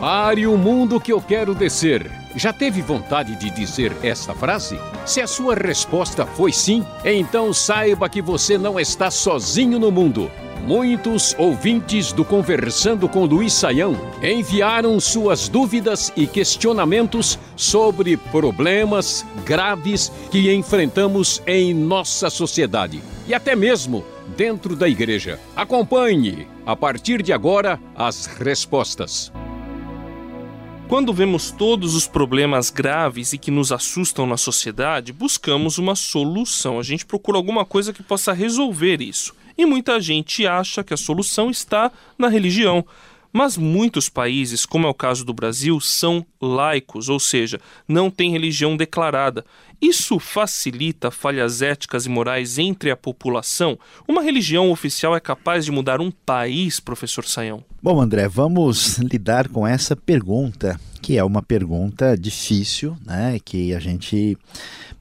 Pare o mundo que eu quero descer. Já teve vontade de dizer esta frase? Se a sua resposta foi sim, então saiba que você não está sozinho no mundo. Muitos ouvintes do Conversando com Luiz Saião enviaram suas dúvidas e questionamentos sobre problemas graves que enfrentamos em nossa sociedade e até mesmo dentro da igreja. Acompanhe, a partir de agora, as respostas. Quando vemos todos os problemas graves e que nos assustam na sociedade, buscamos uma solução. A gente procura alguma coisa que possa resolver isso. E muita gente acha que a solução está na religião. Mas muitos países, como é o caso do Brasil, são laicos, ou seja, não têm religião declarada. Isso facilita falhas éticas e morais entre a população? Uma religião oficial é capaz de mudar um país, professor Saião? Bom, André, vamos lidar com essa pergunta, que é uma pergunta difícil, né? Que a gente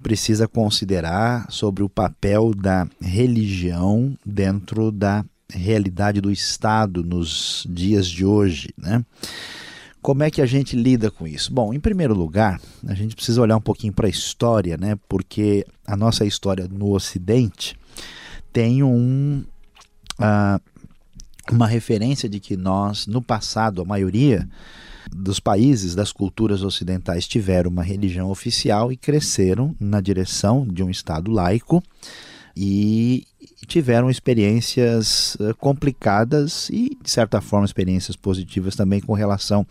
precisa considerar sobre o papel da religião dentro da realidade do Estado nos dias de hoje, né? Como é que a gente lida com isso? Bom, em primeiro lugar, a gente precisa olhar um pouquinho para a história, né? Porque a nossa história no Ocidente tem um, uh, uma referência de que nós, no passado, a maioria dos países, das culturas ocidentais, tiveram uma religião oficial e cresceram na direção de um Estado laico e tiveram experiências eh, complicadas e, de certa forma, experiências positivas também com relação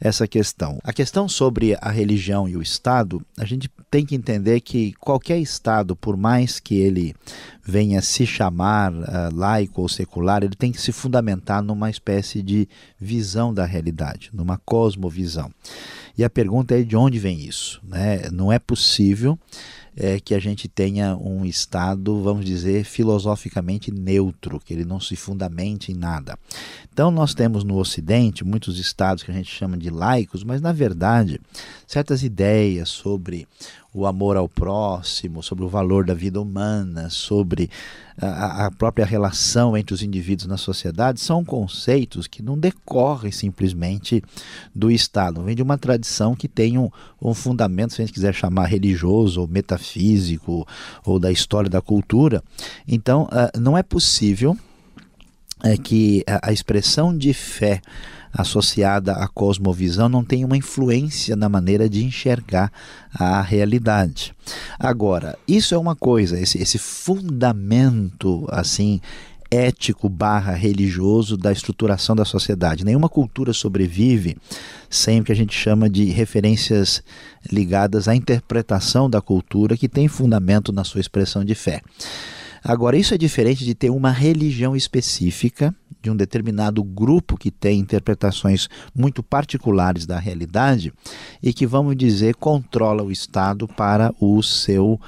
a essa questão. A questão sobre a religião e o Estado, a gente tem que entender que qualquer Estado, por mais que ele venha se chamar uh, laico ou secular, ele tem que se fundamentar numa espécie de visão da realidade, numa cosmovisão. E a pergunta é de onde vem isso? Né? Não é possível é, que a gente tenha um Estado, vamos dizer, filosoficamente neutro, que ele não se fundamente em nada. Então, nós temos no Ocidente muitos estados que a gente chama de laicos, mas na verdade, certas ideias sobre o amor ao próximo, sobre o valor da vida humana, sobre a, a, própria relação entre os indivíduos na sociedade, são conceitos que não decorrem simplesmente do Estado, vem de uma tradição que tem um, um fundamento, se a gente quiser chamar religioso ou metafísico ou da história da cultura. Então, uh, não é possível é que a, expressão de fé associada à cosmovisão não tem uma influência na maneira de enxergar a realidade. Agora, isso é uma coisa, esse, esse fundamento assim ético barra religioso da estruturação da sociedade. Nenhuma cultura sobrevive sem o que a gente chama de referências ligadas à interpretação da cultura que tem fundamento na sua expressão de fé. Agora, isso é diferente de ter uma religião específica, de um determinado grupo que tem interpretações muito particulares da realidade e que, vamos dizer, controla o Estado para o seu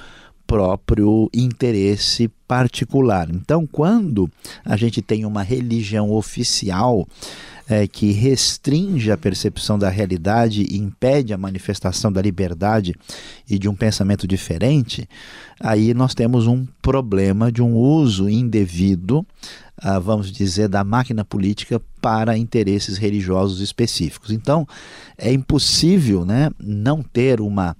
próprio interesse particular. Então, quando a gente tem uma religião oficial, é, que restringe a percepção da realidade e impede a manifestação da liberdade e de um pensamento diferente, aí nós temos um problema de um uso indevido, ah, vamos dizer, da máquina política para interesses religiosos específicos. Então, é impossível né, não ter uma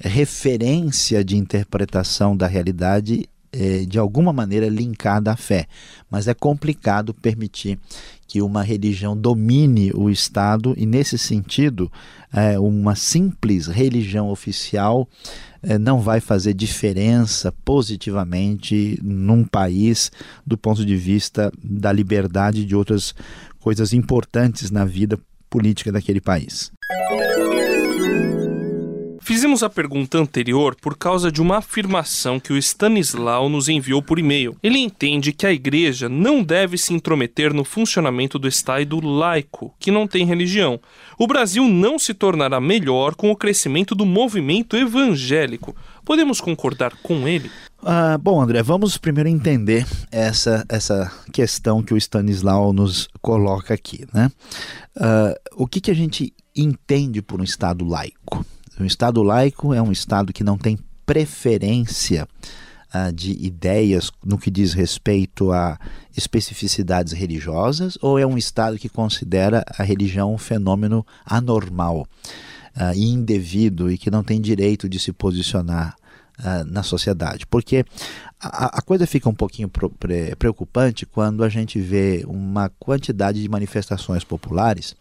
referência de interpretação da realidade é, de alguma maneira linkada à fé, mas é complicado permitir que uma religião domine o Estado e, nesse sentido, é, uma simples religião oficial é, não vai fazer diferença positivamente num país do ponto de vista da liberdade e de outras coisas importantes na vida política daquele país. Fizemos a pergunta anterior por causa de uma afirmação que o Stanislau nos enviou por e-mail. Ele entende que a igreja não deve se intrometer no funcionamento do Estado laico, que não tem religião. O Brasil não se tornará melhor com o crescimento do movimento evangélico. Podemos concordar com ele? Uh, bom, André, vamos primeiro entender essa, essa questão que o Stanislau nos coloca aqui. Né? Uh, o que, que a gente entende por um Estado laico? Um Estado laico é um Estado que não tem preferência uh, de ideias no que diz respeito a especificidades religiosas, ou é um Estado que considera a religião um fenômeno anormal uh, e indevido e que não tem direito de se posicionar uh, na sociedade? Porque a, a, coisa fica um pouquinho pre, preocupante quando a gente vê uma quantidade de manifestações populares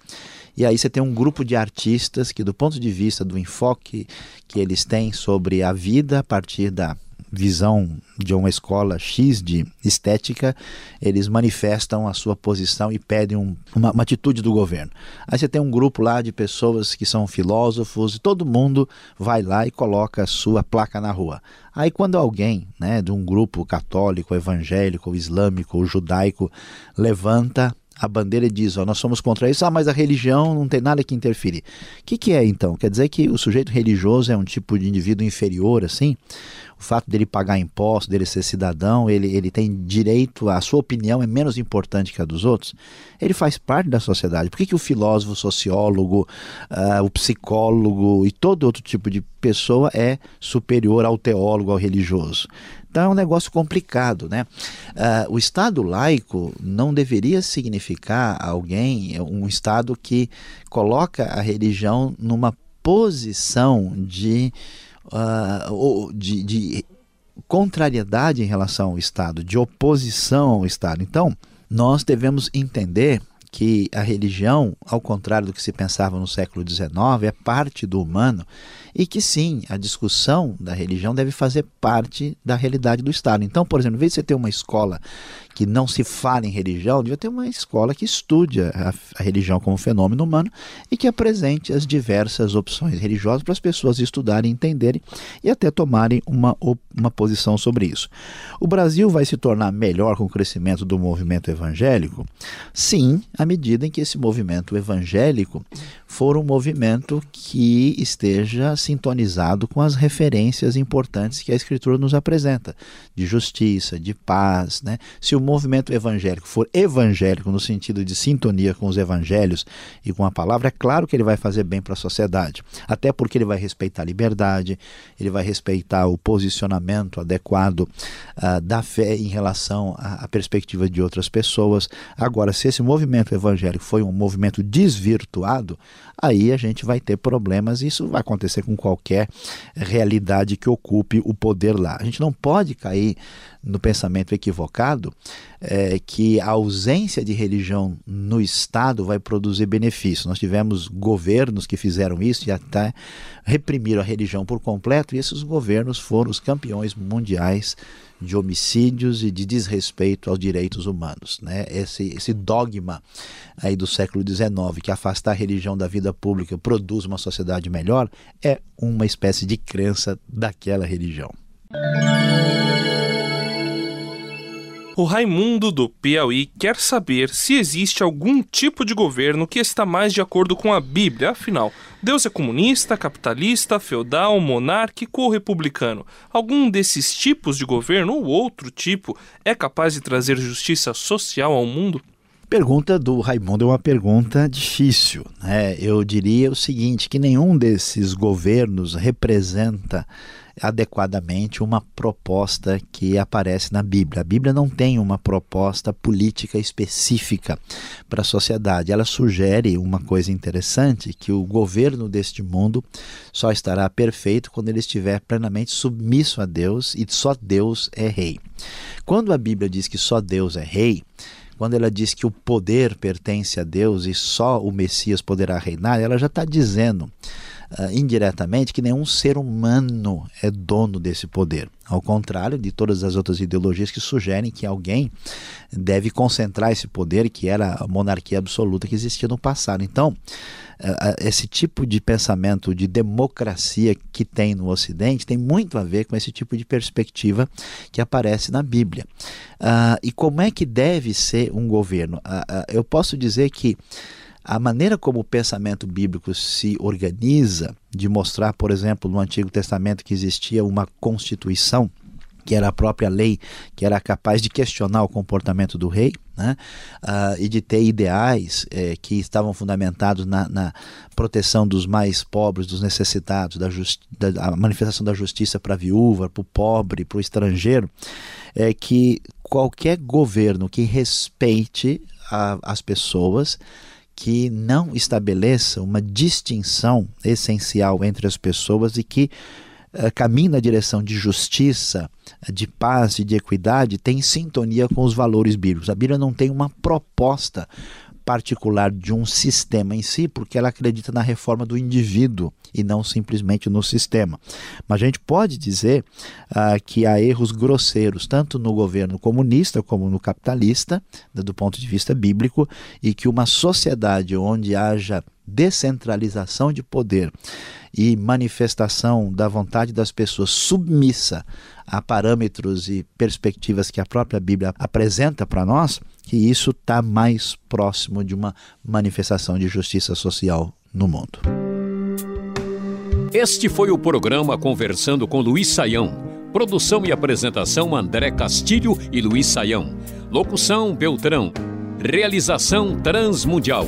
e aí você tem um grupo de artistas que, do ponto de vista do enfoque que eles têm sobre a vida a partir da visão de uma escola X de estética, eles manifestam a sua posição e pedem um, uma, uma, atitude do governo. Aí você tem um grupo lá de pessoas que são filósofos e todo mundo vai lá e coloca a sua placa na rua. Aí quando alguém, né, de um grupo católico, evangélico, islâmico judaico levanta a bandeira diz, ó, nós somos contra isso, ah, mas a religião não tem nada que interferir. O que, que é então? Quer dizer que o sujeito religioso é um tipo de indivíduo inferior, assim? O fato dele pagar impostos, dele ser cidadão, ele, ele tem direito, a sua opinião é menos importante que a dos outros? Ele faz parte da sociedade. Por que, que o filósofo, o sociólogo, uh, o psicólogo e todo outro tipo de pessoa é superior ao teólogo, ao religioso? Então é um negócio complicado, né? Uh, o Estado laico não deveria significar alguém, um Estado que coloca a religião numa posição de, uh, de, de contrariedade em relação ao Estado, de oposição ao Estado. Então, nós devemos entender que a religião, ao contrário do que se pensava no século XIX, é parte do humano e que sim, a discussão da religião deve fazer parte da realidade do Estado. Então, por exemplo, em vez de você ter uma escola que não se fala em religião, devia ter uma escola que estude a, a religião como fenômeno humano e que apresente as diversas opções religiosas para as pessoas estudarem, entenderem e até tomarem uma, uma posição sobre isso. O Brasil vai se tornar melhor com o crescimento do movimento evangélico? Sim, à medida em que esse movimento evangélico for um movimento que esteja sintonizado com as referências importantes que a Escritura nos apresenta, de justiça, de paz. Né? Se o movimento evangélico for evangélico no sentido de sintonia com os evangelhos e com a palavra, é claro que ele vai fazer bem para a sociedade, até porque ele vai respeitar a liberdade, ele vai respeitar o posicionamento adequado uh, da fé em relação à, à perspectiva de outras pessoas. Agora, se esse movimento evangélico foi um movimento desvirtuado, aí a gente vai ter problemas. Isso vai acontecer com qualquer realidade que ocupe o poder lá. A gente não pode cair no pensamento equivocado é, que a ausência de religião no Estado vai produzir benefício. Nós tivemos governos que fizeram isso e até reprimiram a religião por completo, e esses governos foram os campeões mundiais de homicídios e de desrespeito aos direitos humanos. Né? Esse, esse dogma aí do século XIX, que afastar a religião da vida pública produz uma sociedade melhor, é uma espécie de crença daquela religião. O Raimundo do Piauí quer saber se existe algum tipo de governo que está mais de acordo com a Bíblia. Afinal, Deus é comunista, capitalista, feudal, monárquico ou republicano? Algum desses tipos de governo ou outro tipo é capaz de trazer justiça social ao mundo? Pergunta do Raimundo é uma pergunta difícil. Né? Eu diria o seguinte: que nenhum desses governos representa adequadamente uma proposta que aparece na Bíblia. A Bíblia não tem uma proposta política específica para a sociedade. Ela sugere uma coisa interessante, que o governo deste mundo só estará perfeito quando ele estiver plenamente submisso a Deus e só Deus é rei. Quando a Bíblia diz que só Deus é rei, quando ela diz que o poder pertence a Deus e só o Messias poderá reinar, ela já está dizendo uh, indiretamente que nenhum ser humano é dono desse poder. Ao contrário de todas as outras ideologias que sugerem que alguém deve concentrar esse poder, que era a monarquia absoluta que existia no passado. Então, esse tipo de pensamento de democracia que tem no Ocidente tem muito a ver com esse tipo de perspectiva que aparece na Bíblia. Uh, e como é que deve ser um governo? Uh, uh, eu posso dizer que a maneira como o pensamento bíblico se organiza, de mostrar, por exemplo, no Antigo Testamento que existia uma constituição que era a própria lei, que era capaz de questionar o comportamento do rei, né? Uh, e de ter ideais eh, que estavam fundamentados na, na, proteção dos mais pobres, dos necessitados, da, da manifestação da justiça para a viúva, para o pobre, para o estrangeiro, é que qualquer governo que respeite a, as pessoas, que não estabeleça uma distinção essencial entre as pessoas e que uh, caminhe na direção de justiça, de paz e de equidade, tem sintonia com os valores bíblicos. A Bíblia não tem uma proposta particular de um sistema em si, porque ela acredita na reforma do indivíduo e não simplesmente no sistema. Mas a gente pode dizer uh, que há erros grosseiros, tanto no governo comunista como no capitalista, do ponto de vista bíblico, e que uma sociedade onde haja descentralização de poder e manifestação da vontade das pessoas submissa a parâmetros e perspectivas que a própria Bíblia apresenta para nós, que isso está mais próximo de uma manifestação de justiça social no mundo. Este foi o programa Conversando com Luiz Saião. Produção e apresentação André Castilho e Luiz Saião. Locução Beltrão. Realização Transmundial.